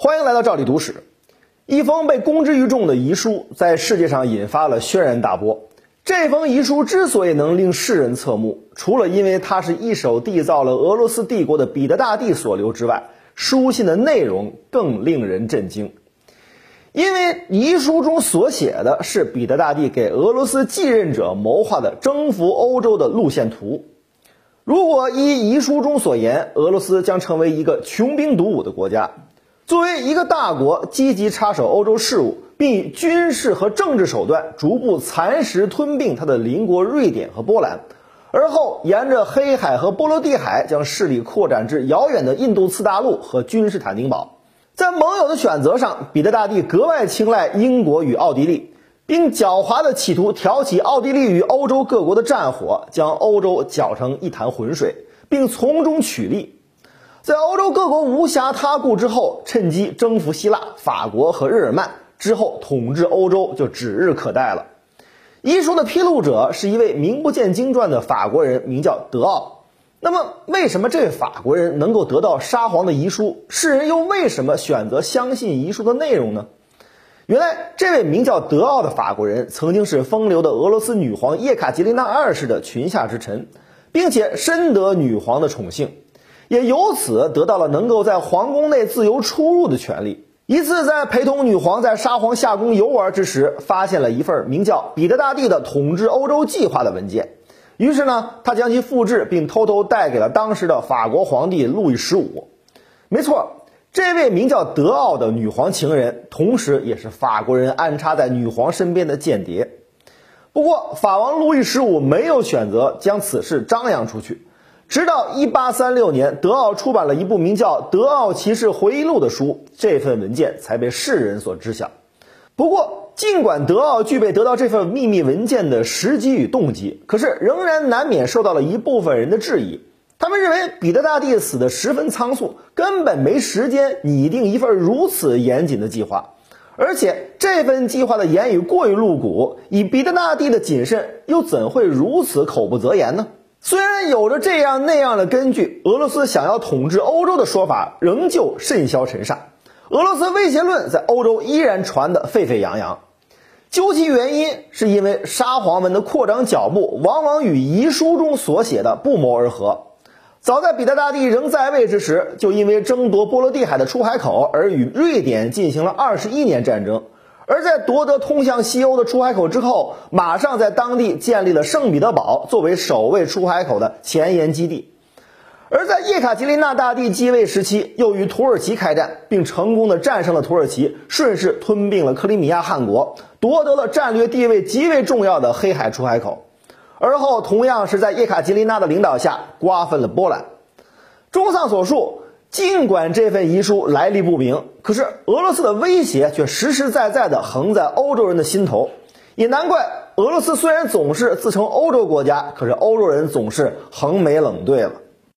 欢迎来到赵理读史。一封被公之于众的遗书，在世界上引发了轩然大波。这封遗书之所以能令世人侧目，除了因为它是一手缔造了俄罗斯帝国的彼得大帝所留之外，书信的内容更令人震惊。因为遗书中所写的是彼得大帝给俄罗斯继任者谋划的征服欧洲的路线图。如果依遗书中所言，俄罗斯将成为一个穷兵黩武的国家。作为一个大国，积极插手欧洲事务，并以军事和政治手段逐步蚕食吞并他的邻国瑞典和波兰，而后沿着黑海和波罗的海将势力扩展至遥远的印度次大陆和君士坦丁堡。在盟友的选择上，彼得大帝格外青睐英国与奥地利，并狡猾地企图挑起奥地利与欧洲各国的战火，将欧洲搅成一潭浑水，并从中取利。在欧洲各国无暇他顾之后，趁机征服希腊、法国和日耳曼，之后统治欧洲就指日可待了。遗书的披露者是一位名不见经传的法国人，名叫德奥。那么，为什么这位法国人能够得到沙皇的遗书？世人又为什么选择相信遗书的内容呢？原来，这位名叫德奥的法国人曾经是风流的俄罗斯女皇叶卡捷琳娜二世的裙下之臣，并且深得女皇的宠幸。也由此得到了能够在皇宫内自由出入的权利。一次，在陪同女皇在沙皇夏宫游玩之时，发现了一份名叫《彼得大帝的统治欧洲计划》的文件。于是呢，他将其复制，并偷偷带给了当时的法国皇帝路易十五。没错，这位名叫德奥的女皇情人，同时也是法国人安插在女皇身边的间谍。不过，法王路易十五没有选择将此事张扬出去。直到一八三六年，德奥出版了一部名叫《德奥骑士回忆录》的书，这份文件才被世人所知晓。不过，尽管德奥具备得到这份秘密文件的时机与动机，可是仍然难免受到了一部分人的质疑。他们认为彼得大帝死得十分仓促，根本没时间拟定一份如此严谨的计划，而且这份计划的言语过于露骨，以彼得大帝的谨慎，又怎会如此口不择言呢？虽然有着这样那样的根据，俄罗斯想要统治欧洲的说法仍旧甚嚣尘上，俄罗斯威胁论在欧洲依然传得沸沸扬扬。究其原因，是因为沙皇们的扩张脚步往往与遗书中所写的不谋而合。早在彼得大帝仍在位之时，就因为争夺波罗的海的出海口而与瑞典进行了二十一年战争。而在夺得通向西欧的出海口之后，马上在当地建立了圣彼得堡作为守卫出海口的前沿基地。而在叶卡捷琳娜大帝继位时期，又与土耳其开战，并成功的战胜了土耳其，顺势吞并了克里米亚汗国，夺得了战略地位极为重要的黑海出海口。而后，同样是在叶卡捷琳娜的领导下，瓜分了波兰。综上所述。尽管这份遗书来历不明，可是俄罗斯的威胁却实实在在地横在欧洲人的心头。也难怪俄罗斯虽然总是自称欧洲国家，可是欧洲人总是横眉冷对了。